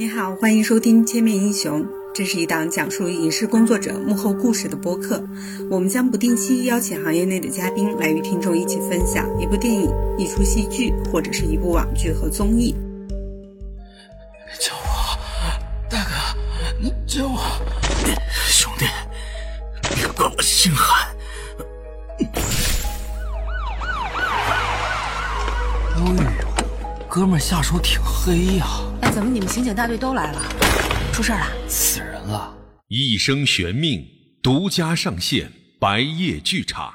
你好，欢迎收听《千面英雄》，这是一档讲述影视工作者幕后故事的播客。我们将不定期邀请行业内的嘉宾来与听众一起分享一部电影、一出戏剧或者是一部网剧和综艺。哥们下手挺黑呀！哎，怎么你们刑警大队都来了？出事了？死人了！一生悬命独家上线白夜剧场。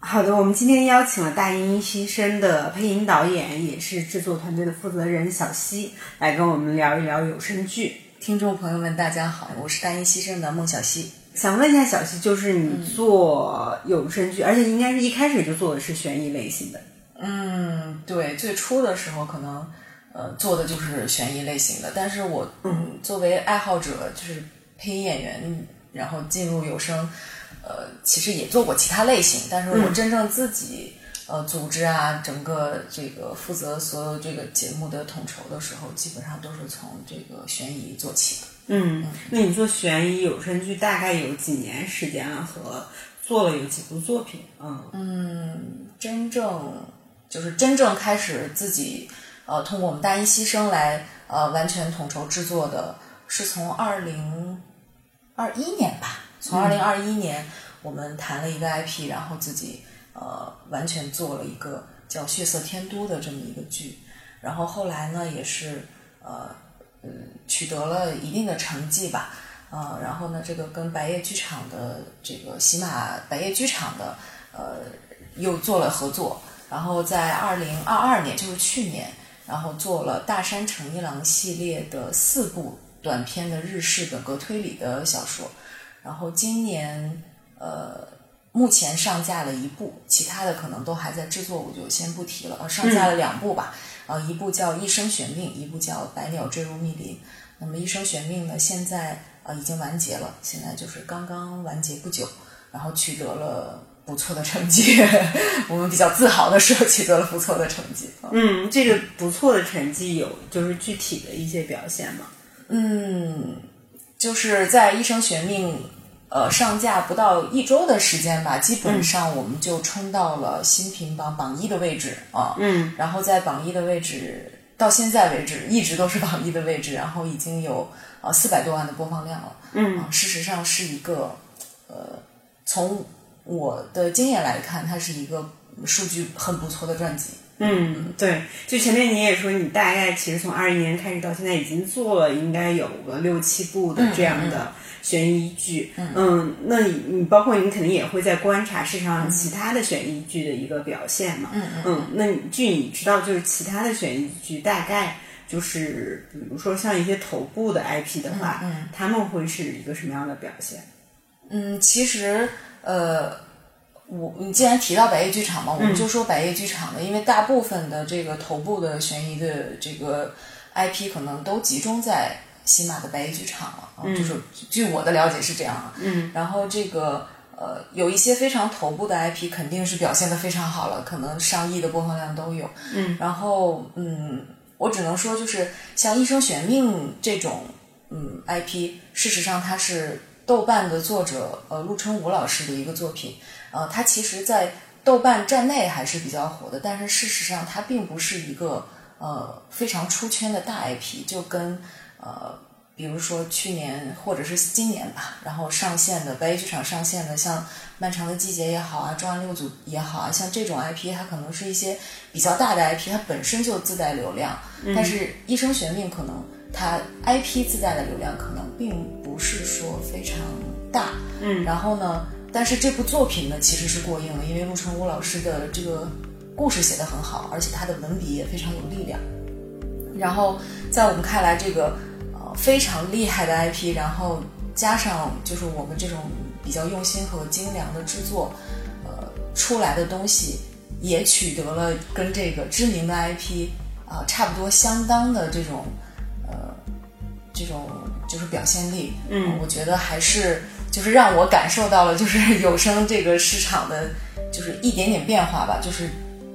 好的，我们今天邀请了《大音牺牲》的配音导演，也是制作团队的负责人小溪，来跟我们聊一聊有声剧。听众朋友们，大家好，我是《大音牺牲》的孟小溪。想问一下小溪，就是你做有声剧，而且应该是一开始就做的是悬疑类型的。嗯，对，最初的时候可能呃做的就是悬疑类型的，但是我嗯作为爱好者，就是配音演员，然后进入有声，呃，其实也做过其他类型，但是我真正自己呃组织啊，整个这个负责所有这个节目的统筹的时候，基本上都是从这个悬疑做起的。嗯，那你做悬疑有声剧大概有几年时间了？和做了有几部作品？嗯嗯，真正。就是真正开始自己呃通过我们大一牺牲来呃完全统筹制作的，是从二零二一年吧。从二零二一年，我们谈了一个 IP，然后自己呃完全做了一个叫《血色天都》的这么一个剧。然后后来呢，也是呃嗯取得了一定的成绩吧。呃，然后呢，这个跟白夜剧场的这个喜马白夜剧场的呃又做了合作。然后在二零二二年，就是去年，然后做了大山诚一郎系列的四部短篇的日式本格推理的小说。然后今年，呃，目前上架了一部，其他的可能都还在制作，我就先不提了。呃，上架了两部吧，呃，一部叫《一生悬命》，一部叫《百鸟坠入密林》。那么《一生悬命》呢，现在呃已经完结了，现在就是刚刚完结不久，然后取得了。不错的成绩，我们比较自豪的说取得了不错的成绩。嗯，这个不错的成绩有就是具体的一些表现吗？嗯，就是在《一生悬命》呃上架不到一周的时间吧，基本上我们就冲到了新品榜榜一的位置啊。嗯，然后在榜一的位置到现在为止一直都是榜一的位置，然后已经有呃四百多万的播放量了。嗯，事实上是一个呃从。我的经验来看，它是一个数据很不错的专辑。嗯，对，就前面你也说，你大概其实从二一年开始到现在，已经做了应该有个六七部的这样的悬疑剧。嗯，那你你包括你肯定也会在观察市场上其他的悬疑剧的一个表现嘛？嗯嗯。那据你知道，就是其他的悬疑剧大概就是比如说像一些头部的 IP 的话，他们会是一个什么样的表现？嗯，其实。呃，我你既然提到百叶剧场嘛，我们就说百叶剧场的，因为大部分的这个头部的悬疑的这个 IP 可能都集中在喜马的百叶剧场了啊，就是据我的了解是这样。嗯，然后这个呃，有一些非常头部的 IP 肯定是表现的非常好了，可能上亿的播放量都有。嗯，然后嗯，我只能说就是像《一生悬命》这种嗯 IP，事实上它是。豆瓣的作者呃陆春武老师的一个作品，呃，他其实，在豆瓣站内还是比较火的，但是事实上，它并不是一个呃非常出圈的大 IP，就跟呃，比如说去年或者是今年吧，然后上线的白夜剧场上线的，像《漫长的季节》也好啊，《重案六组》也好啊，像这种 IP，它可能是一些比较大的 IP，它本身就自带流量，但是《一生悬命》可能。它 IP 自带的流量可能并不是说非常大，嗯，然后呢，但是这部作品呢其实是过硬的，因为陆春武老师的这个故事写得很好，而且他的文笔也非常有力量。然后在我们看来，这个呃非常厉害的 IP，然后加上就是我们这种比较用心和精良的制作，呃出来的东西也取得了跟这个知名的 IP 啊差不多相当的这种。这种就是表现力，嗯，我觉得还是就是让我感受到了，就是 有声这个市场的，就是一点点变化吧。就是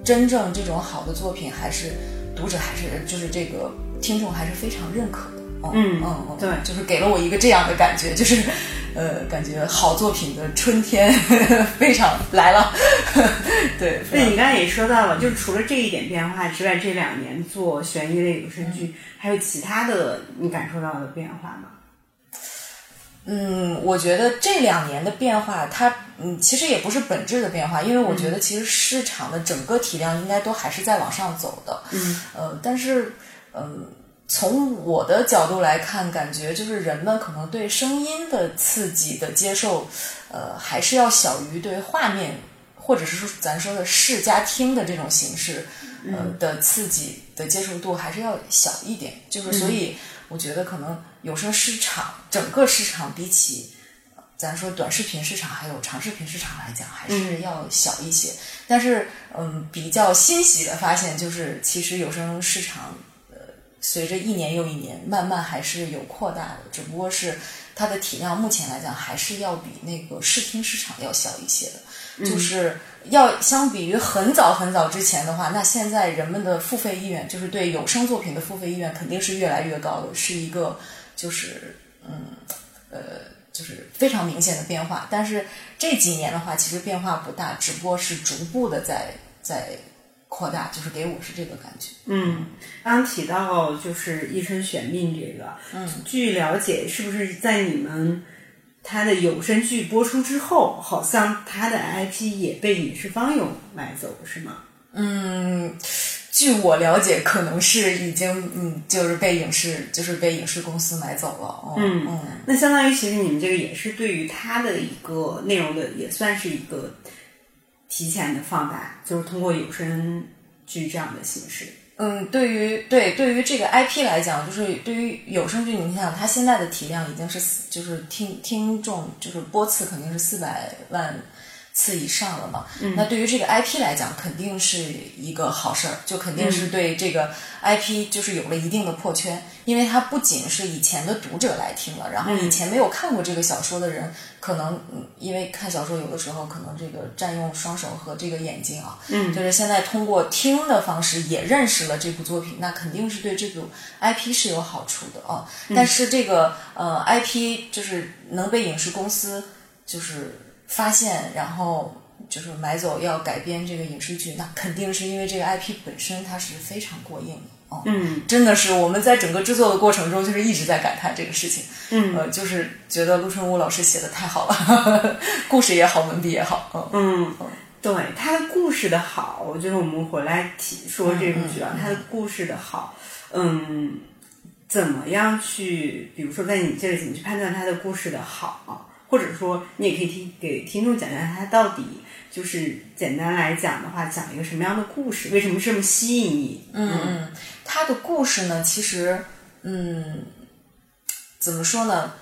真正这种好的作品，还是读者还是就是这个听众还是非常认可的。嗯嗯嗯，对就是给了我一个这样的感觉，就是呃，感觉好作品的春天 非常来了。对，非常对你刚才也说到了，就是除了这一点变化之外，这两年做悬疑类影视剧，还有其他的你感受到的变化吗？嗯，我觉得这两年的变化，它嗯，其实也不是本质的变化，因为我觉得其实市场的整个体量应该都还是在往上走的。嗯，呃，但是嗯，从我的角度来看，感觉就是人们可能对声音的刺激的接受，呃，还是要小于对画面或者是说咱说的视加听的这种形式，呃的刺激的接受度还是要小一点。就是所以，我觉得可能有声市场整个市场比起。呃咱说短视频市场还有长视频市场来讲，还是要小一些。但是，嗯，比较欣喜的发现就是，其实有声市场，呃，随着一年又一年，慢慢还是有扩大的，只不过是它的体量目前来讲，还是要比那个视听市场要小一些的。就是要相比于很早很早之前的话，那现在人们的付费意愿，就是对有声作品的付费意愿，肯定是越来越高的，是一个就是嗯呃。就是非常明显的变化，但是这几年的话，其实变化不大，只不过是逐步的在在扩大，就是给我是这个感觉。嗯，刚刚提到就是《一生选命》这个，嗯，据了解，是不是在你们他的有声剧播出之后，好像他的 IP 也被影视方有买走，是吗？嗯，据我了解，可能是已经嗯，就是被影视就是被影视公司买走了。嗯嗯，那相当于其实你们这个也是对于他的一个内容的，也算是一个提前的放大，就是通过有声剧这样的形式。嗯，对于对对于这个 IP 来讲，就是对于有声剧，你想它现在的体量已经是就是听听众就是播次肯定是四百万次以上了嘛。那对于这个 IP 来讲，肯定是一个好事儿，就肯定是对这个 IP 就是有了一定的破圈，因为它不仅是以前的读者来听了，然后以前没有看过这个小说的人，可能嗯，因为看小说有的时候可能这个占用双手和这个眼睛啊，嗯，就是现在通过听的方式也认识了这部作品，那肯定是对这部 IP 是有好处的啊。但是这个呃 IP 就是能被影视公司就是发现，然后就是买走要改编这个影视剧，那肯定是因为这个 IP 本身它是非常过硬的。哦，嗯，真的是我们在整个制作的过程中，就是一直在感叹这个事情。嗯呃，就是觉得陆春武老师写的太好了，故事也好，文笔也好。嗯嗯，对，他的故事的好，就是我们回来提说这部剧啊，他的故事的好，嗯，怎么样去，比如说在你这里怎么去判断他的故事的好，或者说你也可以听给听众讲讲他到底就是简单来讲的话，讲一个什么样的故事，为什么这么吸引你？嗯嗯，他的故事呢，其实嗯，怎么说呢？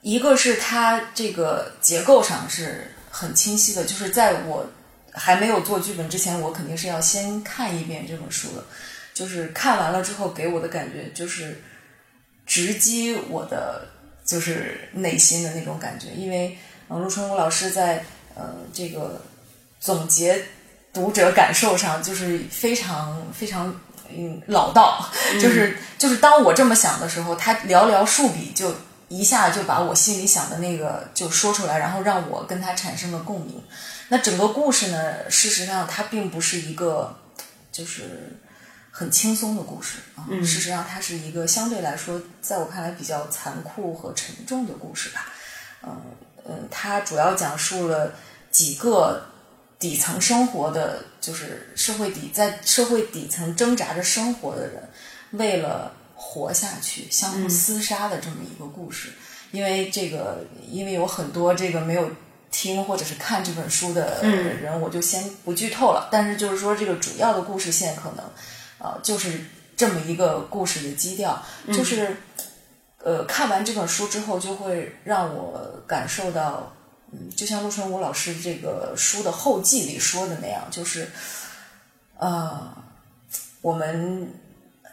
一个是它这个结构上是很清晰的，就是在我还没有做剧本之前，我肯定是要先看一遍这本书的。就是看完了之后，给我的感觉就是直击我的就是内心的那种感觉，因为呃，陆春武老师在呃这个总结读者感受上，就是非常非常嗯老道，就是就是当我这么想的时候，他寥寥数笔就一下就把我心里想的那个就说出来，然后让我跟他产生了共鸣。那整个故事呢，事实上它并不是一个就是很轻松的故事啊，事实上它是一个相对来说，在我看来比较残酷和沉重的故事吧。嗯嗯，它主要讲述了几个底层生活的，就是社会底在社会底层挣扎着生活的人，为了活下去相互厮杀的这么一个故事。因为这个，因为有很多这个没有听或者是看这本书的人，我就先不剧透了。但是就是说，这个主要的故事线可能，呃，就是这么一个故事的基调，就是。呃，看完这本书之后，就会让我感受到，嗯，就像陆春武老师这个书的后记里说的那样，就是，呃，我们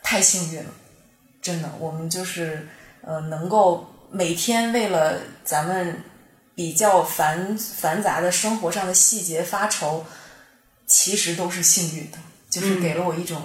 太幸运了，真的，我们就是呃，能够每天为了咱们比较繁繁杂的生活上的细节发愁，其实都是幸运的，就是给了我一种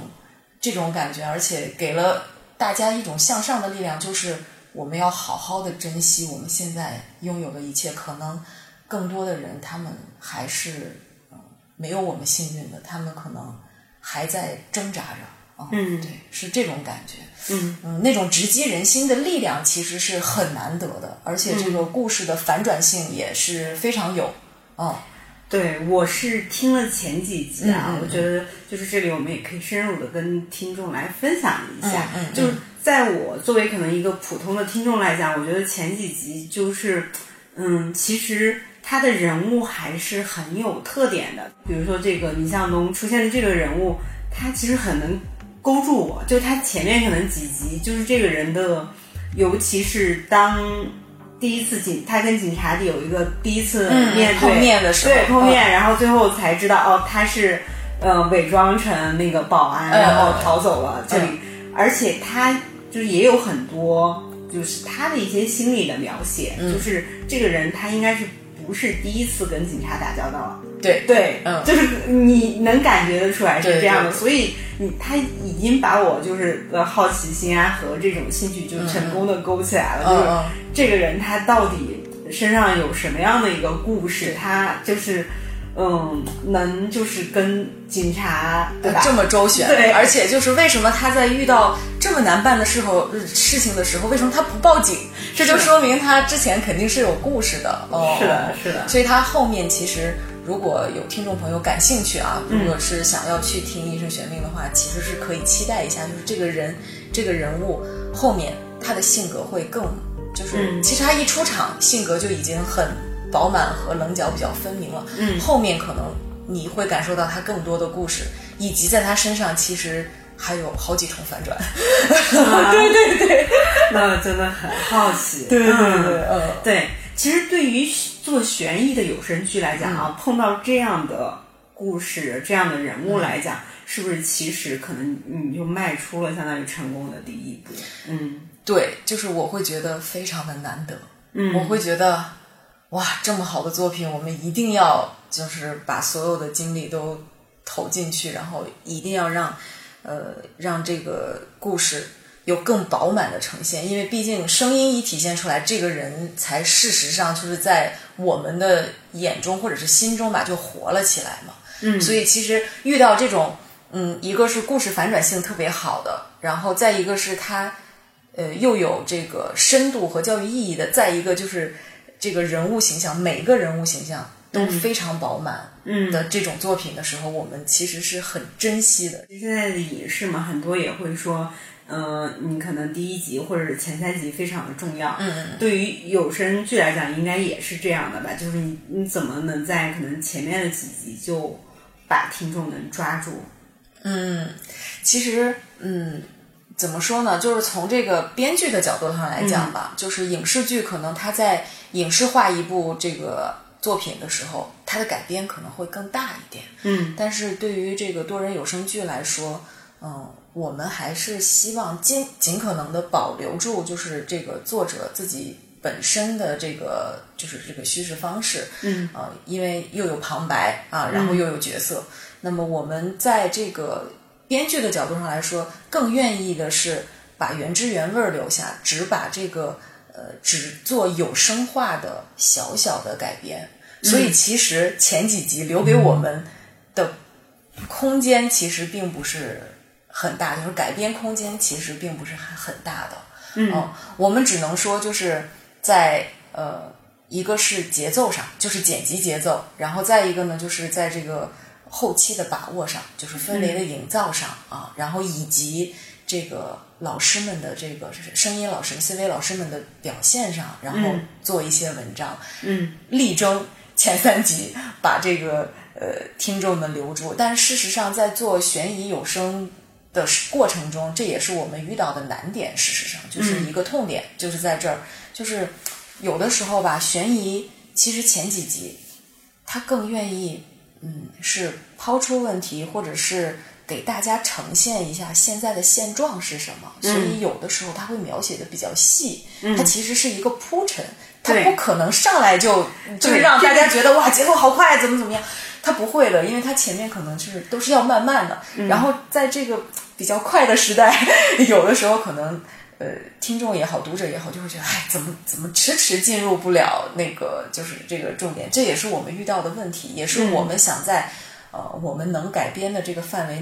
这种感觉，而且给了。大家一种向上的力量，就是我们要好好的珍惜我们现在拥有的一切。可能更多的人他们还是嗯没有我们幸运的，他们可能还在挣扎着。啊嗯对，是这种感觉。嗯嗯，那种直击人心的力量其实是很难得的，而且这个故事的反转性也是非常有。嗯对，我是听了前几集啊，我觉得就是这里我们也可以深入的跟听众来分享一下。嗯嗯就是在我作为可能一个普通的听众来讲，我觉得前几集就是，嗯，其实他的人物还是很有特点的。比如说这个倪向东出现的这个人物，他其实很能勾住我，就他前面可能几集就是这个人的，尤其是当。第一次警，他跟警察有一个第一次嗯面对、碰面的时候对碰面，嗯。然后最后才知道哦，他是呃伪装成那个保安，嗯。然后逃走了这里，而且他就是也有很多就是他的一些心理的描写，嗯。就是这个人他应该是不是第一次跟警察打交道了。对。对，嗯。就是你能感觉得出来是这样的，对。所以你他已经把我就是的好奇心啊和这种兴趣就成功的勾起来了，嗯就是嗯这个人他到底身上有什么样的一个故事，他就是嗯能就是跟警察对吧？这么周旋，对。而且就是为什么他在遇到这么难办的时候呃事情的时候，为什么他不报警？这就说明他之前肯定是有故事的。哦。是的是的。所以他后面其实如果有听众朋友感兴趣啊，嗯。如果是想要去听《一生玄命》的话，其实是可以期待一下，就是这个人这个人物后面他的性格会更，就是、嗯其实他一出场性格就已经很饱满和棱角比较分明了，嗯后面可能你会感受到他更多的故事，以及在他身上其实还有好几重反转。对对对，那真的很好奇。对对嗯对嗯对，其实对于做悬疑的有声剧来讲嗯啊，碰到这样的故事、这样的人物来讲，是不是其实可能你就迈出了相当于成功的第一步？嗯对，就是我会觉得非常的难得，嗯。我会觉得哇，这么好的作品，我们一定要就是把所有的精力都投进去，然后一定要让呃让这个故事有更饱满的呈现，因为毕竟声音一体现出来，这个人才事实上就是在我们的眼中或者是心中吧，就活了起来嘛。嗯。所以其实遇到这种，嗯，一个是故事反转性特别好的，然后再一个是它，呃，又有这个深度和教育意义的，再一个就是这个人物形象，每个人物形象都非常饱满嗯的这种作品的时候，我们其实是很珍惜的。现在的影视嘛，很多也会说，呃，你可能第一集或者是前三集非常的重要。嗯，对于有声剧来讲，应该也是这样的吧？就是你你怎么能在可能前面的几集就把听众能抓住？嗯，其实，嗯，怎么说呢？就是从这个编剧的角度上来讲吧，就是影视剧可能它在影视化一部这个作品的时候，它的改编可能会更大一点。嗯但是对于这个多人有声剧来说，嗯，我们还是希望尽尽可能的保留住，就是这个作者自己本身的这个就是这个叙事方式，嗯呃，因为又有旁白啊，然后又有角色，那么我们在这个编剧的角度上来说，更愿意的是把原汁原味儿留下，只把这个呃只做有声化的小小的改编。所以其实前几集留给我们的空间其实并不是很大，就是改编空间其实并不是很很大的。嗯、我们只能说就是在呃，一个是节奏上，就是剪辑节奏，然后再一个呢，就是在这个后期的把握上，就是氛围的营造上、啊，然后以及这个老师们的这个声音老师、CV 老师们的表现上，然后做一些文章，嗯。力争前三集把这个呃听众们留住。但事实上，在做悬疑有声的过程中，这也是我们遇到的难点。事实上，就是一个痛点，就是在这儿，就是有的时候吧，悬疑其实前几集他更愿意，嗯，是抛出问题，或者是。给大家呈现一下现在的现状是什么，所以有的时候他会描写的比较细，它其实是一个铺陈，它不可能上来就就是让大家觉得哇节奏好快，怎么怎么样，他不会的，因为他前面可能就是都是要慢慢的，然后在这个比较快的时代，有的时候可能呃，听众也好，读者也好，就会觉得，哎，怎么怎么迟迟进入不了那个就是这个重点，这也是我们遇到的问题，也是我们想在、呃我们能改编的这个范围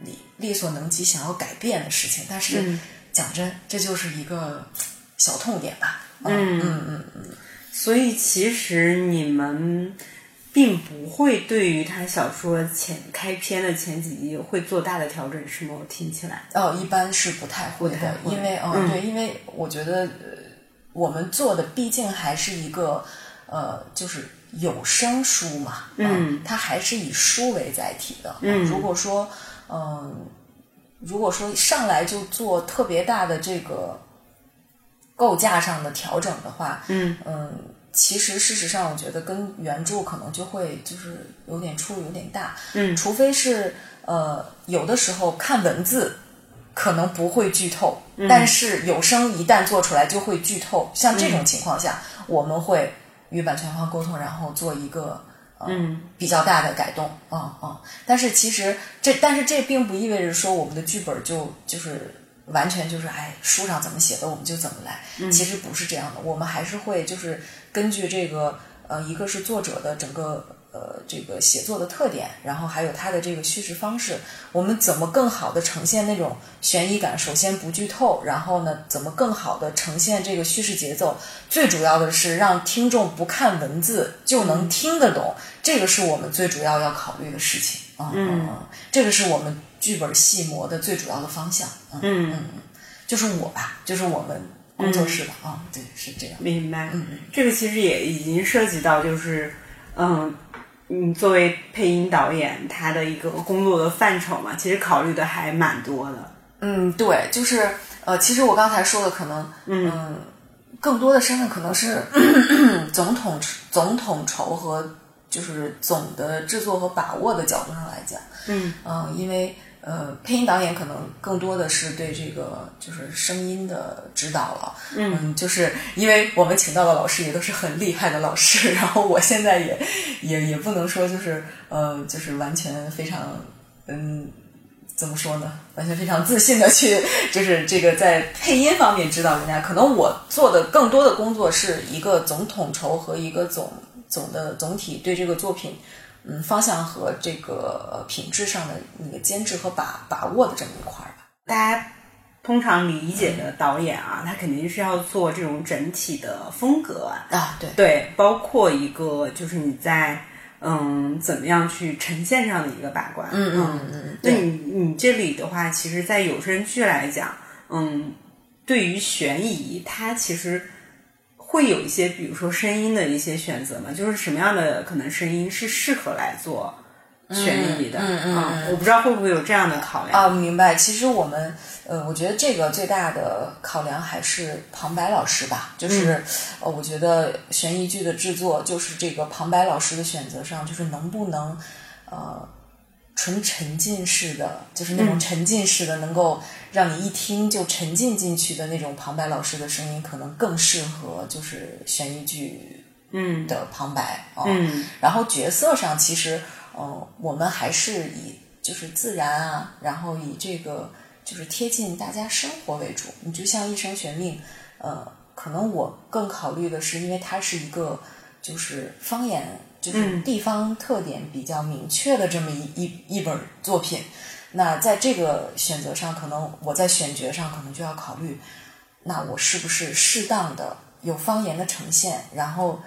里力所能及想要改变的事情。但是、嗯讲真，这就是一个小痛点吧。嗯嗯嗯嗯，所以其实你们并不会对于他小说前开篇的前几集会做大的调整，是吗？我听起来，哦，一般是不太会的，会因为哦、嗯对，因为我觉得、呃、我们做的毕竟还是一个呃，就是有声书嘛，嗯它还是以书为载体的。嗯如果说嗯、如果说上来就做特别大的这个构架上的调整的话，嗯嗯，其实事实上，我觉得跟原著可能就会就是有点出入有点大。嗯除非是呃，有的时候看文字可能不会剧透，嗯但是有声一旦做出来就会剧透。像这种情况下，我们会与版权方沟通，然后做一个。呃嗯比较大的改动，嗯嗯，但是其实这，但是这并不意味着说我们的剧本就就是完全就是哎书上怎么写的我们就怎么来，其实不是这样的，我们还是会就是根据这个呃一个是作者的整个呃这个写作的特点，然后还有他的这个叙事方式，我们怎么更好的呈现那种悬疑感？首先不剧透，然后呢怎么更好的呈现这个叙事节奏？最主要的是让听众不看文字就能听得懂，这个是我们最主要要考虑的事情。嗯嗯嗯，这个是我们剧本细磨的最主要的方向。嗯嗯嗯，就是我吧，就是我们工作室吧。啊、对，是这样。明白。嗯这个其实也已经涉及到，就是嗯，你作为配音导演，他的一个工作的范畴嘛，其实考虑的还蛮多的。嗯，对，就是呃，其实我刚才说的可能，嗯，更多的身份可能是 总统总统筹和就是总的制作和把握的角度上来讲，嗯嗯，因为呃，配音导演可能更多的是对这个就是声音的指导了，嗯，就是因为我们请到的老师也都是很厉害的老师，然后我现在也也也不能说就是呃，就是完全非常嗯。怎么说呢？完全非常自信的去，就是这个在配音方面指导人家。可能我做的更多的工作是一个总统筹和一个总总的总体对这个作品，嗯，方向和这个呃品质上的那个坚持和把把握的这么一块儿吧。大家通常理解的导演啊，他肯定是要做这种整体的风格啊，啊，对，对，包括一个就是你在嗯怎么样去呈现上的一个把关。嗯嗯嗯那你你这里的话，其实，在有声剧来讲，嗯，对于悬疑，它其实会有一些，比如说声音的一些选择嘛，就是什么样的可能声音是适合来做悬疑的？嗯嗯啊我不知道会不会有这样的考量。啊，明白。其实我们，呃，我觉得这个最大的考量还是旁白老师吧。就是，呃，我觉得悬疑剧的制作，就是这个旁白老师的选择上，就是能不能，呃，纯沉浸式的，就是那种沉浸式的，能够让你一听就沉浸进去的那种旁白老师的声音，可能更适合就是悬疑剧嗯的旁白啊。嗯然后角色上，其实，呃，我们还是以就是自然啊，然后以这个就是贴近大家生活为主。你就像《一生悬命》，呃，可能我更考虑的是，因为它是一个就是方言，就是地方特点比较明确的这么一一一本作品。那在这个选择上，可能我在选角上可能就要考虑，那我是不是适当的有方言的呈现，然后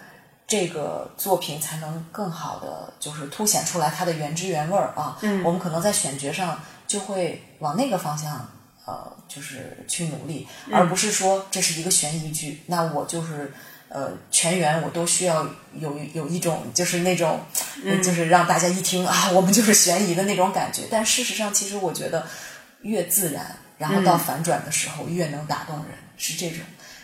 这个作品才能更好的就是凸显出来它的原汁原味儿啊。嗯，我们可能在选角上就会往那个方向呃，就是去努力，而不是说这是一个悬疑剧，那我就是。呃，全员我都需要有有一种就是那种，就是让大家一听啊，我们就是悬疑的那种感觉。但事实上，其实我觉得越自然，然后到反转的时候越能打动人，是这种。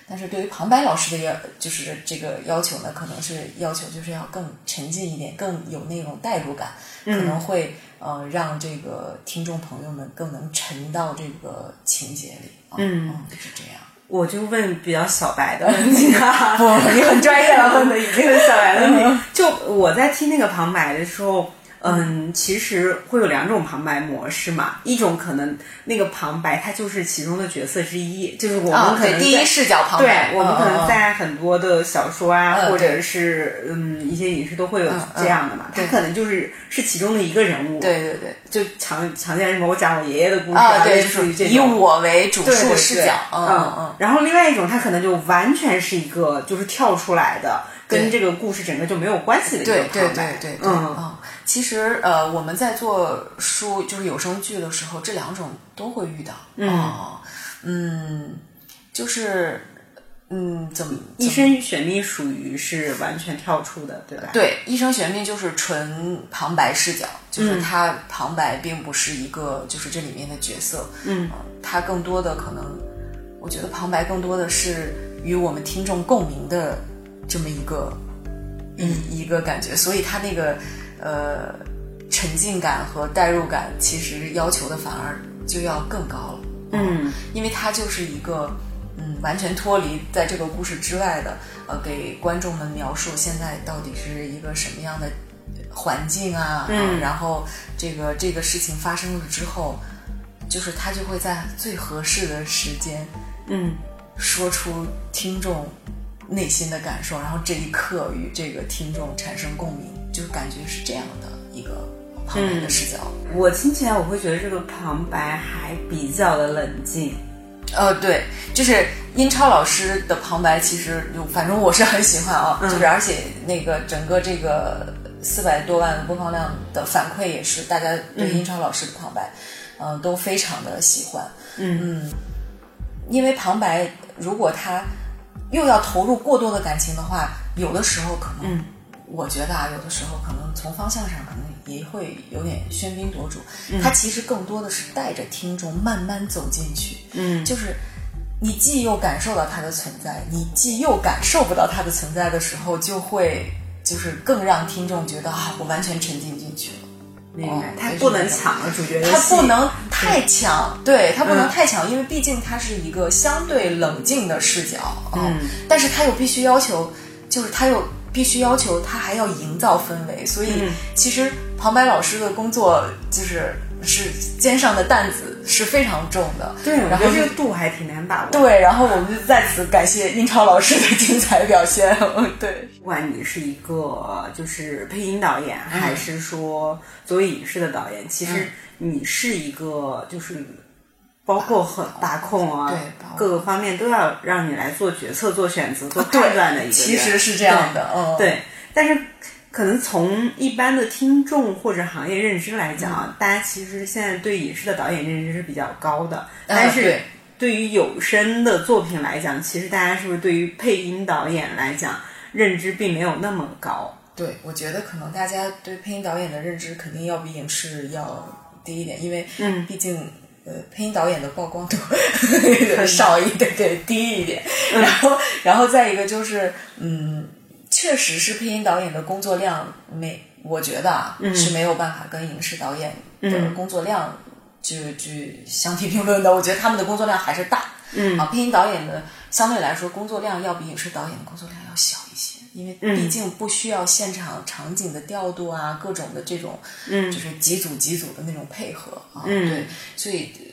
但是对于旁白老师的要就是这个要求呢，可能是要求就是要更沉浸一点，更有那种代入感，可能会呃让这个听众朋友们更能沉到这个情节里。啊嗯嗯，就是这样。我就问比较小白的问题啊，不，你很专业了，问的已经是小白的问题。就我在听那个旁白的时候，嗯，其实会有两种旁白模式嘛，一种可能那个旁白它就是其中的角色之一，就是我啊们可能第一视角旁白对，我们可能在很多的小说啊，嗯或者是嗯一些影视都会有这样的嘛，他对。可能就是是其中的一个人物，对对对。就常常见什么我讲我爷爷的故事啊，就种以我为主对对对述视角，嗯嗯嗯。然后另外一种，他可能就完全是一个就是跳出来的，跟这个故事整个就没有关系的一个对对旁白对对对，嗯。嗯，其实呃，我们在做书就是有声剧的时候，这两种都会遇到，嗯。嗯，就是嗯，怎么一生玄秘属于是完全跳出的，对吧？对，一生玄秘就是纯旁白视角，就是他旁白并不是一个就是这里面的角色，嗯。呃，他更多的可能，我觉得旁白更多的是与我们听众共鸣的这么一个一、一个感觉，所以他那个呃沉浸感和代入感，其实要求的反而就要更高了，嗯。因为它就是一个嗯完全脱离在这个故事之外的，呃，给观众们描述现在到底是一个什么样的环境啊，嗯。啊然后这个这个事情发生了之后，就是他就会在最合适的时间嗯。说出听众内心的感受，然后这一刻与这个听众产生共鸣，就感觉是这样的一个旁白的视角。我听起来我会觉得这个旁白还比较的冷静，呃，对，就是英超老师的旁白，其实就反正我是很喜欢啊，就是而且那个整个这个四百多万播放量的反馈也是，大家对英超老师的旁白，嗯、都非常的喜欢，嗯。因为旁白如果他又要投入过多的感情的话，有的时候可能，嗯我觉得啊，有的时候可能从方向上可能也会有点喧宾夺主。嗯。他其实更多的是带着听众慢慢走进去，嗯。就是你既又感受到它的存在，你既又感受不到它的存在的时候，就会就是更让听众觉得啊，我完全沉浸进去了。明白哦，他不能抢了主角的他戏。不能太抢，对他不能嗯。太强，因为毕竟他是一个相对冷静的视角，嗯，但是他又必须要求，就是他又必须要求他还要营造氛围，所以嗯其实旁白老师的工作就是是肩上的担子是非常重的，对，然后这个度还挺难把握。对，然后我们就在此感谢英超老师的精彩表现，对。不管你是一个就是配音导演，还是说作为影视的导演，其实你是一个就是包括很把控啊，对各个方面都要让你来做决策、做选择、做判断的一个人。其实是这样的，嗯，对，但是可能从一般的听众或者行业认知来讲啊，大家其实现在对影视的导演认知是比较高的，但是对于有声的作品来讲，其实大家是不是对于配音导演来讲认知并没有那么高？对，我觉得可能大家对配音导演的认知肯定要比影视要低一点，因为嗯。毕竟呃配音导演的曝光度 少一点，对，低一点。嗯然后，然后再一个就是，嗯，确实是配音导演的工作量没，我觉得啊、是没有办法跟影视导演的嗯工作量去去相提并论的。我觉得他们的工作量还是大。嗯啊，配音导演的相对来说工作量要比影视导演的工作量因为毕竟不需要现场场景的调度啊，各种的这种，嗯。就是几组几组的那种配合啊，嗯。对，所以呃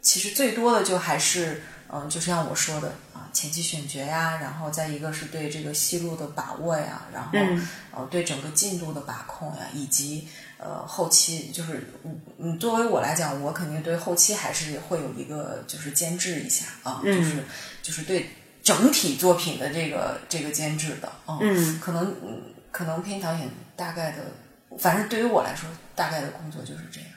其实最多的就还是，嗯、就像我说的啊，前期选角呀，然后再一个是对这个戏路的把握呀，然后、嗯。呃对整个进度的把控呀，以及呃后期就是嗯嗯，作为我来讲，我肯定对后期还是会有一个就是监制一下啊，嗯。就是就是对整体作品的这个这个监制的，啊嗯可能嗯可能配音导演大概的，反正对于我来说，大概的工作就是这样。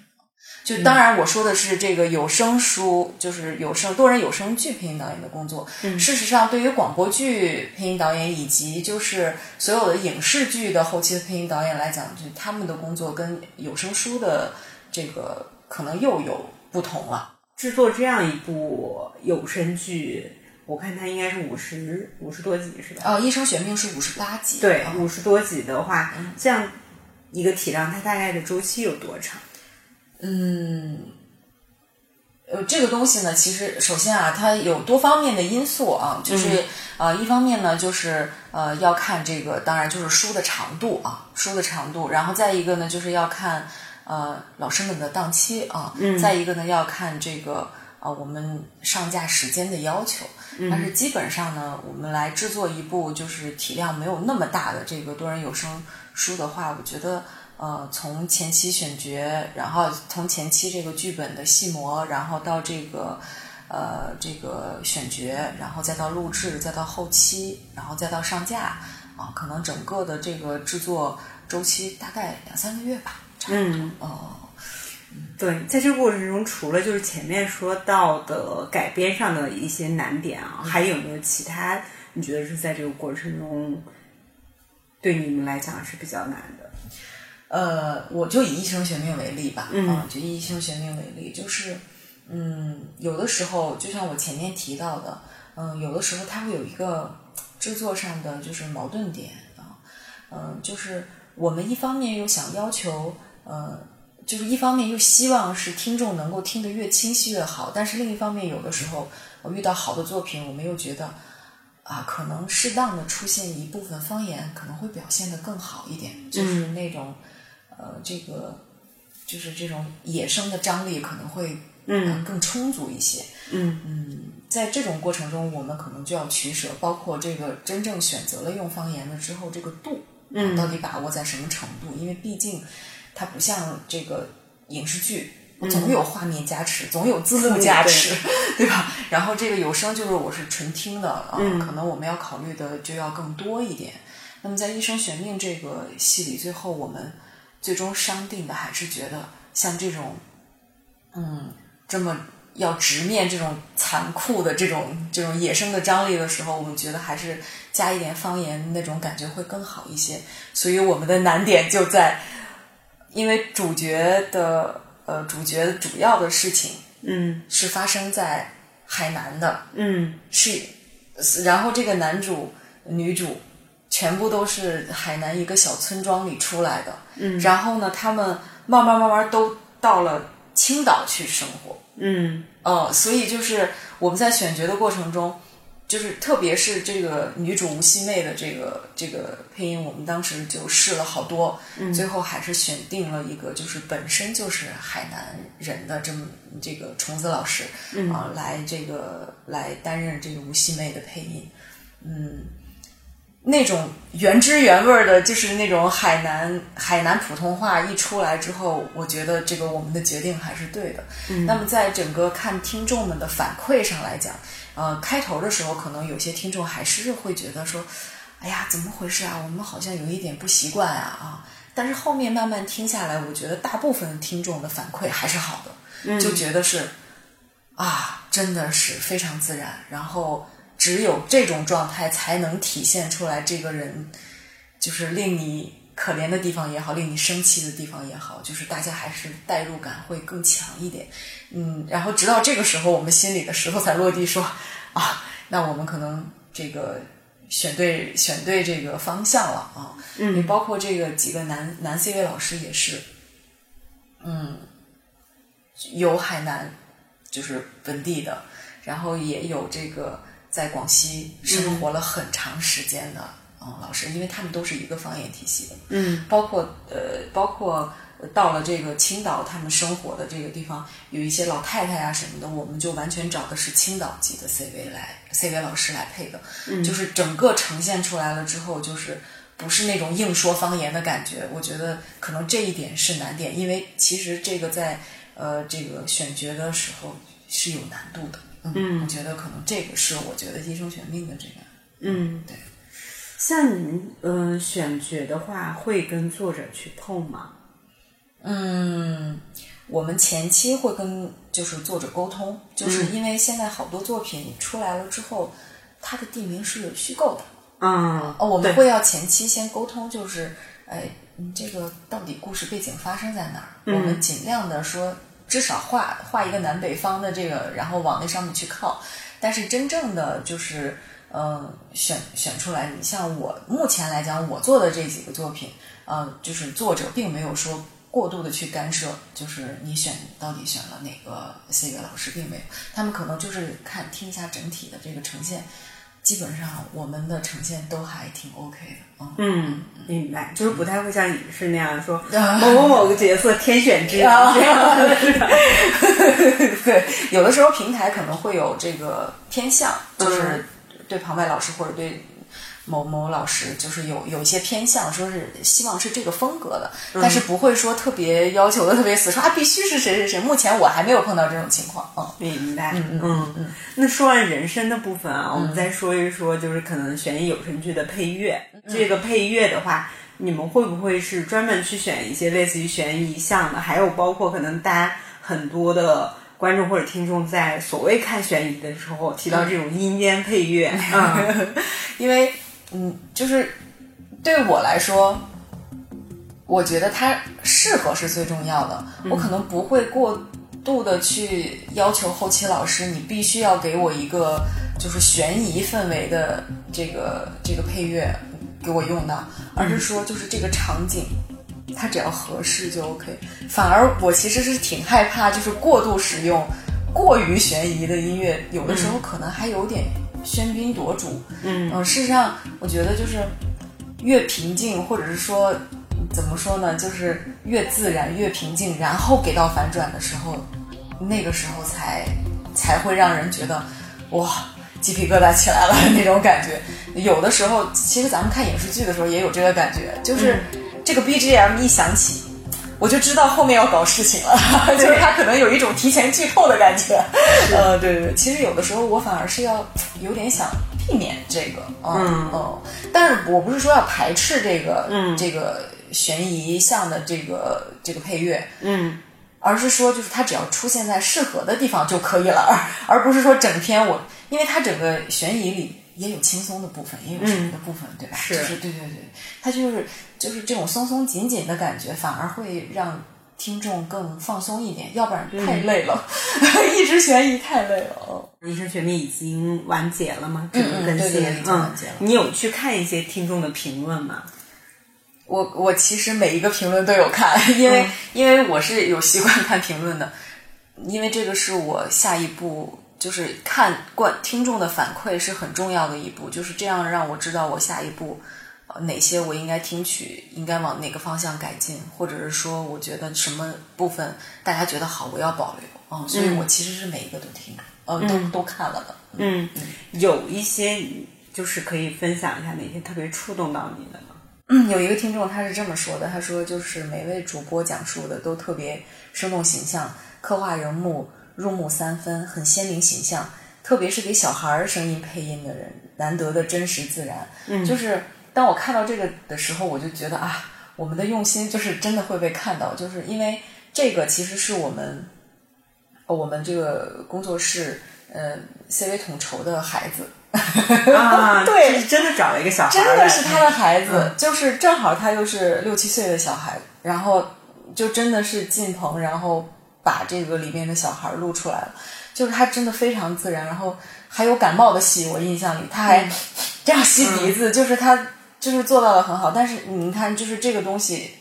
就当然，我说的是这个有声书，就是有声多人有声剧配音导演的工作。事实上，对于广播剧配音导演以及就是所有的影视剧的后期的配音导演来讲，就他们的工作跟有声书的这个可能又有不同了。制作这样一部有声剧，我看它应该是五十五十多集是吧？哦，《一生玄命》是五十八集，对啊，五十多集的话，这样一个体量，它大概的周期有多长？嗯，呃，这个东西呢，其实首先啊，它有多方面的因素啊，就是呃，一方面呢，就是呃，要看这个，当然就是书的长度啊，书的长度，然后再一个呢，就是要看呃老师们的档期啊，再一个呢，要看这个啊我们上架时间的要求。但是基本上呢，我们来制作一部就是体量没有那么大的这个多人有声书的话，我觉得。呃，从前期选角，然后从前期这个剧本的细磨，然后到这个呃这个选角，然后再到录制，再到后期，然后再到上架啊，可能整个的这个制作周期大概两三个月吧。嗯，哦，对，在这个过程中，除了就是前面说到的改编上的一些难点啊，还有没有其他你觉得是在这个过程中对你们来讲是比较难的？呃，我就以《一生悬命》为例吧，嗯啊，就以《一生悬命》为例，就是，嗯，有的时候就像我前面提到的，嗯，有的时候它会有一个制作上的就是矛盾点啊，嗯，就是我们一方面又想要求，呃，就是一方面又希望是听众能够听得越清晰越好，但是另一方面有的时候我遇到好的作品，我们又觉得。啊，可能适当的出现一部分方言，可能会表现得更好一点，就是那种。呃，这个就是这种野生的张力可能会嗯更充足一些。嗯嗯，在这种过程中，我们可能就要取舍，包括这个真正选择了用方言了之后，这个度嗯到底把握在什么程度？因为毕竟它不像这个影视剧，嗯总有画面加持，总有字幕加持，对吧？然后这个有声就是我是纯听的啊，嗯可能我们要考虑的就要更多一点。那么在《一生玄命》这个戏里，最后我们。最终商定的还是觉得像这种，嗯，这么要直面这种残酷的这种这种野生的张力的时候，我们觉得还是加一点方言那种感觉会更好一些。所以我们的难点就在，因为主角的呃主角主要的事情，嗯。是发生在海南的，嗯。是，然后这个男主女主。全部都是海南一个小村庄里出来的，嗯，然后呢，他们慢慢慢慢都到了青岛去生活，嗯，哦，所以就是我们在选角的过程中，就是特别是这个女主吴西妹的这个这个配音，我们当时就试了好多，嗯，最后还是选定了一个就是本身就是海南人的这么这个虫子老师，嗯啊，来这个来担任这个吴西妹的配音，嗯。那种原汁原味的，就是那种海南海南普通话一出来之后，我觉得这个我们的决定还是对的。嗯、那么在整个看听众们的反馈上来讲，呃，开头的时候可能有些听众还是会觉得说，哎呀，怎么回事啊？我们好像有一点不习惯啊啊！但是后面慢慢听下来，我觉得大部分听众的反馈还是好的，就觉得是啊，真的是非常自然，然后。只有这种状态才能体现出来，这个人就是令你可怜的地方也好，令你生气的地方也好，就是大家还是代入感会更强一点。嗯，然后直到这个时候，我们心里的石头才落地，说啊，那我们可能这个选对选对这个方向了啊。嗯，也包括这个几个男男 C 位老师也是，嗯，有海南就是本地的，然后也有这个。在广西生活了很长时间的嗯老师，因为他们都是一个方言体系的，嗯，包括呃，包括到了这个青岛，他们生活的这个地方有一些老太太啊什么的，我们就完全找的是青岛籍的 CV 来 CV 老师来配的，嗯，就是整个呈现出来了之后，就是不是那种硬说方言的感觉，我觉得可能这一点是难点，因为其实这个在呃这个选角的时候是有难度的。嗯，我觉得可能这个是我觉得一生选命的这个，嗯，对。像你们呃选角的话，会跟作者去碰吗？嗯，我们前期会跟就是作者沟通，就是因为现在好多作品出来了之后，它的地名是虚构的。嗯，哦，我们会要前期先沟通，就是哎，你这个到底故事背景发生在哪儿？我们尽量的说。至少画画一个南北方的这个，然后往那上面去靠。但是真正的就是，嗯，选选出来，你像我目前来讲，我做的这几个作品，呃，就是作者并没有说过度的去干涉，就是你选到底选了哪个 C 位老师，并没有，他们可能就是看听一下整体的这个呈现。基本上我们的呈现都还挺 OK 的，嗯，嗯，明白，就是不太会像影视那样说啊 某某某个角色天选之人啊这样的，是吧？对，有的时候平台可能会有这个偏向，嗯就是对旁白老师或者对某某老师，就是有有一些偏向，说是希望是这个风格的，但是不会说特别要求的特别死，说啊必须是谁谁谁。目前我还没有碰到这种情况，嗯。明白，嗯嗯那说完人声的部分啊，我们再说一说，就是可能悬疑有声剧的配乐。这个配乐的话，你们会不会是专门去选一些类似于悬疑向的？还有包括可能大家很多的观众或者听众在所谓看悬疑的时候提到这种阴间配乐，嗯 因为嗯，就是对我来说，我觉得它适合是最重要的。我可能不会过度的去要求后期老师，你必须要给我一个就是悬疑氛围的这个这个配乐给我用到，而是说就是这个场景。它只要合适就 OK，反而我其实是挺害怕，就是过度使用过于悬疑的音乐，有的时候可能还有点喧宾夺主。嗯事实上，我觉得就是越平静，或者是说怎么说呢，就是越自然、越平静，然后给到反转的时候，那个时候才才会让人觉得哇。鸡皮疙瘩起来了 那种感觉，有的时候其实咱们看影视剧的时候也有这个感觉，就是这个 BGM 一响起，我就知道后面要搞事情了，就是它可能有一种提前剧透的感觉。呃，对对对，其实有的时候我反而是要有点想避免这个，嗯嗯，但是我不是说要排斥这个，嗯，这个悬疑向的这个这个配乐，嗯。而是说就是它只要出现在适合的地方就可以了，而 而不是说整篇我，因为它整个悬疑里也有轻松的部分，也有悬疑的部分，对吧？是就是对对对，它就是就是这种松松紧紧的感觉，反而会让听众更放松一点，要不然太累了，一直悬疑太累了。哦《医生悬疑》已经完结了吗？整个更新，已经完结了嗯，你有去看一些听众的评论吗？我我其实每一个评论都有看，因为、因为我是有习惯看评论的，因为这个是我下一步就是看观听众的反馈是很重要的一步，就是这样让我知道我下一步呃哪些我应该听取，应该往哪个方向改进，或者是说我觉得什么部分大家觉得好，我要保留。嗯，所以我其实是每一个都听，呃，都都看了的。嗯，有一些就是可以分享一下哪些特别触动到你的吗？嗯，有一个听众他是这么说的，他说就是每位主播讲述的都特别生动形象，刻画人物入木三分，很鲜明形象，特别是给小孩儿声音配音的人，难得的真实自然。嗯，就是当我看到这个的时候，我就觉得啊，我们的用心就是真的会被看到，就是因为这个其实是我们呃我们这个工作室呃 CV 统筹的孩子。啊，对是真的找了一个小孩真，的是他的孩子，就是正好他又是六七岁的小孩，然后就真的是进棚，然后把这个里面的小孩录出来了，就是他真的非常自然，然后还有感冒的戏，我印象里他还这样吸鼻子，就是他就是做到了很好，但是你看，就是这个东西，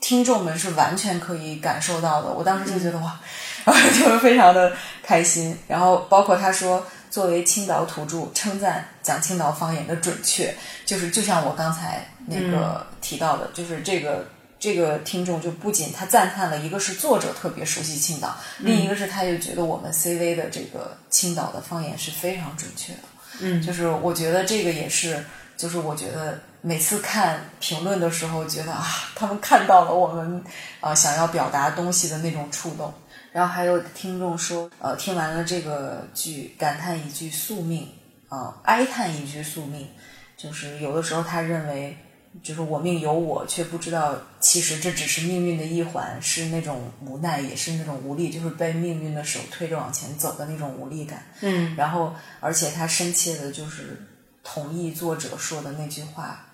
听众们是完全可以感受到的，我当时就觉得哇，然后就非常的开心，然后包括他说。作为青岛土著，称赞讲青岛方言的准确，就是就像我刚才那个提到的，就是这个这个听众就不仅他赞叹了，一个是作者特别熟悉青岛，另一个是他就觉得我们 CV 的这个青岛的方言是非常准确的。嗯，就是我觉得这个也是，就是我觉得每次看评论的时候，觉得啊，他们看到了我们啊、呃、想要表达东西的那种触动。然后还有听众说，呃，听完了这个剧，感叹一句宿命，啊、哀叹一句宿命，就是有的时候他认为，就是我命由我，却不知道其实这只是命运的一环，是那种无奈，也是那种无力，就是被命运的手推着往前走的那种无力感。嗯，然后而且他深切的就是同意作者说的那句话，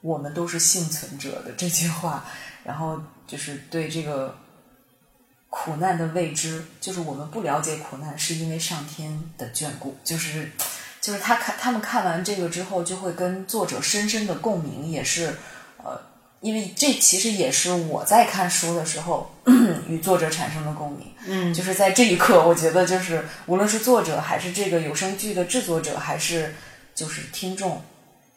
我们都是幸存者的这句话，然后就是对这个。苦难的未知，就是我们不了解苦难，是因为上天的眷顾。就是，就是他看他们看完这个之后，就会跟作者深深的共鸣，也是呃，因为这其实也是我在看书的时候 与作者产生的共鸣。嗯，就是在这一刻，我觉得就是无论是作者，还是这个有声剧的制作者，还是就是听众，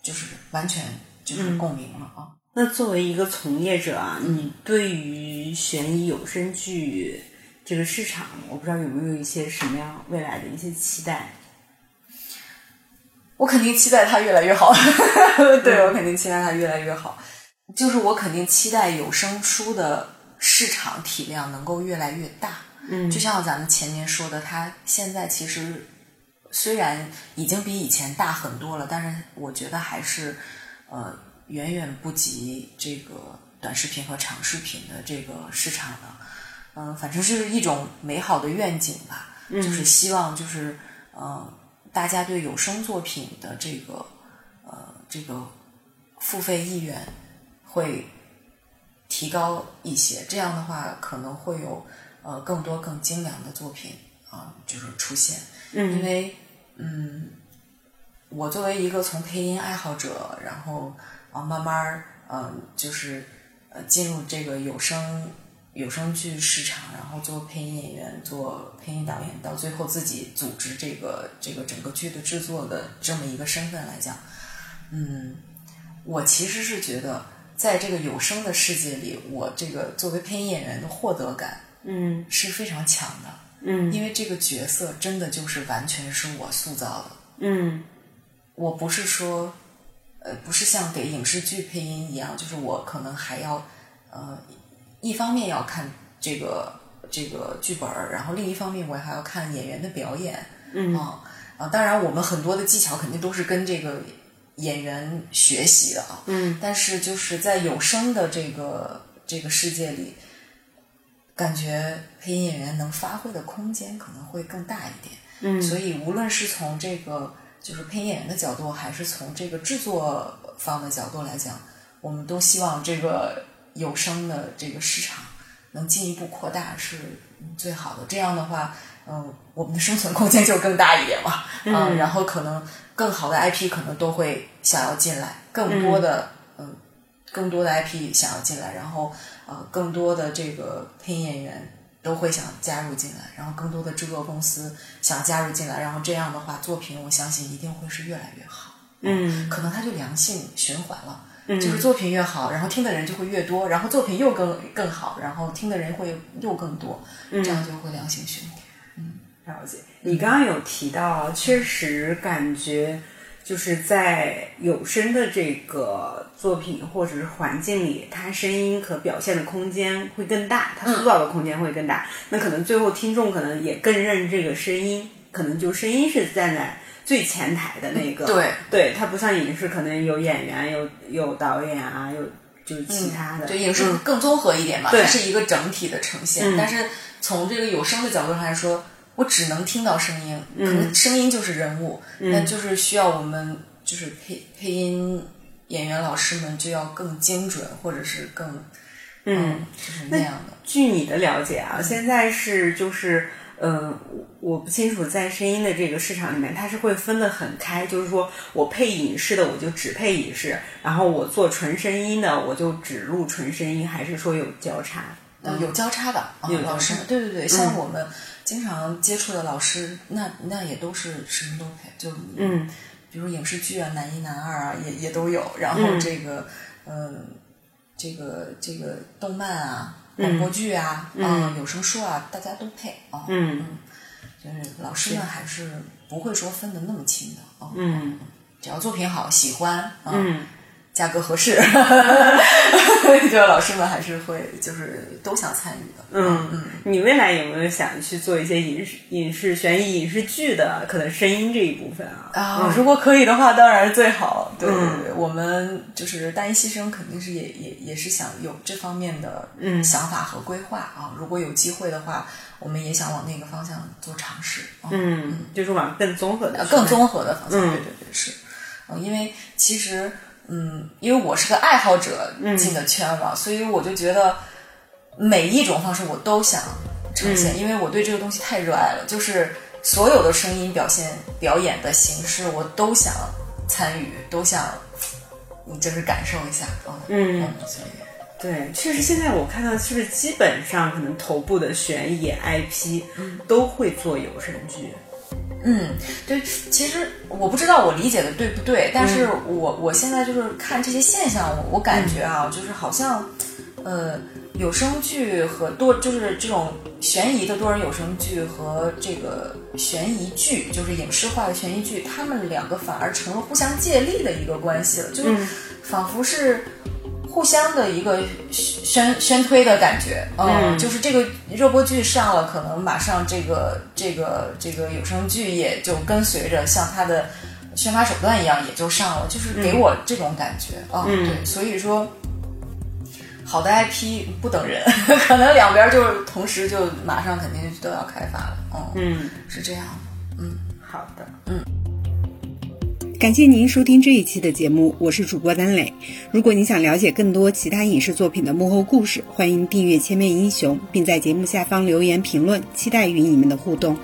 就是完全就是共鸣了啊。那作为一个从业者啊，你对于悬疑有声剧这个市场，我不知道有没有一些什么样未来的一些期待？我肯定期待它越来越好，对我肯定期待它越来越好。就是我肯定期待有声书的市场体量能够越来越大。嗯，就像咱们前年说的，它现在其实虽然已经比以前大很多了，但是我觉得还是呃远远不及这个短视频和长视频的这个市场的。嗯、反正就是一种美好的愿景吧，就是希望就是呃大家对有声作品的这个呃这个付费意愿会提高一些，这样的话可能会有呃更多更精良的作品啊、就是出现。嗯因为嗯，我作为一个从配音爱好者，然后啊慢慢儿呃就是呃进入这个有声有声剧市场，然后做配音演员、做配音导演，到最后自己组织这个这个整个剧的制作的这么一个身份来讲，嗯，我其实是觉得在这个有声的世界里，我这个作为配音演员的获得感嗯。是非常强的。嗯。因为这个角色真的就是完全是我塑造的，嗯。我不是说，呃，不是像给影视剧配音一样，就是我可能还要，呃，一方面要看这个这个剧本儿，然后另一方面我还要看演员的表演，嗯啊啊，当然我们很多的技巧肯定都是跟这个演员学习的啊，嗯但是就是在有声的这个这个世界里，感觉配音演员能发挥的空间可能会更大一点。嗯所以无论是从这个就是配音演员的角度，还是从这个制作方的角度来讲，我们都希望这个有声的这个市场能进一步扩大是最好的。这样的话，嗯、我们的生存空间就更大一点嘛。嗯、然后可能更好的 IP 可能都会想要进来，更多的嗯、更多的 IP 想要进来，然后呃，更多的这个配音演员都会想加入进来，然后更多的制作公司想加入进来，然后这样的话，作品我相信一定会是越来越好。嗯可能它就良性循环了，就是作品越好，然后听的人就会越多，然后作品又更更好，然后听的人会又更多，这样就会良性循环。嗯了解，你刚刚有提到，确实感觉就是在有声的这个作品或者是环境里，它声音可表现的空间会更大，它塑造的空间会更大。那可能最后听众可能也更认这个声音，可能就声音是站在最前台的那个。对，对，它不像影视，可能有演员、有有导演啊，有就是其他的。对，影视嗯更综合一点吧，对它是一个整体的呈现。嗯但是从这个有声的角度上来说，我只能听到声音，可嗯能声音就是人物，那就是需要我们就是配配音演员老师们就要更精准，或者是更嗯，就是那样的。据你的了解啊，现在是就是，呃，我我不清楚在声音的这个市场里面，它是会分得很开，就是说我配影视的我就只配影视，然后我做纯声音的我就只录纯声音，还是说有交叉？嗯有交叉的啊有，老师，对对对，像我们经常接触的老师，那那也都是什么都配，就嗯，比如影视剧啊，男一男二啊，也也都有。然后嗯这个，嗯、这个这个动漫啊，广播剧啊，嗯有声书啊，大家都配啊。嗯就是老师们还是不会说分的那么清的啊。嗯只要作品好，喜欢啊，嗯价格合适，这个老师们还是会就是都想参与的。嗯嗯，你未来有没有想去做一些影视、影视悬疑影视剧的可能声音这一部分啊？啊，如果可以的话，当然是最好。对对嗯对，我们就是大一新生，肯定是也也也是想有这方面的嗯想法和规划啊。如果有机会的话，我们也想往那个方向做尝试。啊、嗯，就是往更综合的更综合的方向。嗯对对对，是。嗯，因为其实，嗯，因为我是个爱好者进的圈嘛，所以我就觉得每一种方式我都想呈现，因为我对这个东西太热爱了，就是所有的声音表现、表演的形式，我都想参与，都想你就是感受一下，嗯嗯，所以。对，确实现在我看到是不是基本上可能头部的悬疑 IP 都会做有声剧。嗯，对，其实我不知道我理解的对不对，但是我我现在就是看这些现象，我我感觉啊，就是好像，呃，有声剧和多就是这种悬疑的多人有声剧和这个悬疑剧，就是影视化的悬疑剧，他们两个反而成了互相借力的一个关系了，就是仿佛是。互相的一个宣宣推的感觉，嗯，就是这个热播剧上了，可能马上这个这个这个有声剧也就跟随着像它的宣发手段一样，也就上了，就是给我这种感觉。啊、嗯对，所以说好的 IP 不等人，可能两边就是同时就马上肯定都要开发了，嗯，嗯，是这样嗯。好的。感谢您收听这一期的节目，我是主播丹磊。如果你想了解更多其他影视作品的幕后故事，欢迎订阅《千面英雄》，并在节目下方留言评论，期待与你们的互动。